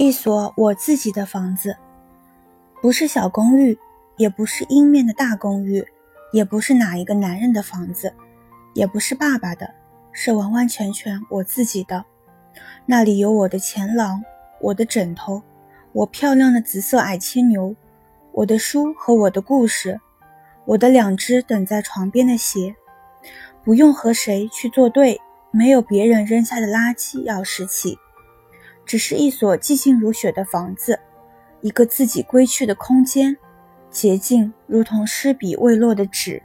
一所我自己的房子，不是小公寓，也不是阴面的大公寓，也不是哪一个男人的房子，也不是爸爸的，是完完全全我自己的。那里有我的前廊，我的枕头，我漂亮的紫色矮牵牛，我的书和我的故事，我的两只等在床边的鞋，不用和谁去作对，没有别人扔下的垃圾要拾起。只是一所寂静如雪的房子，一个自己归去的空间，洁净如同湿笔未落的纸。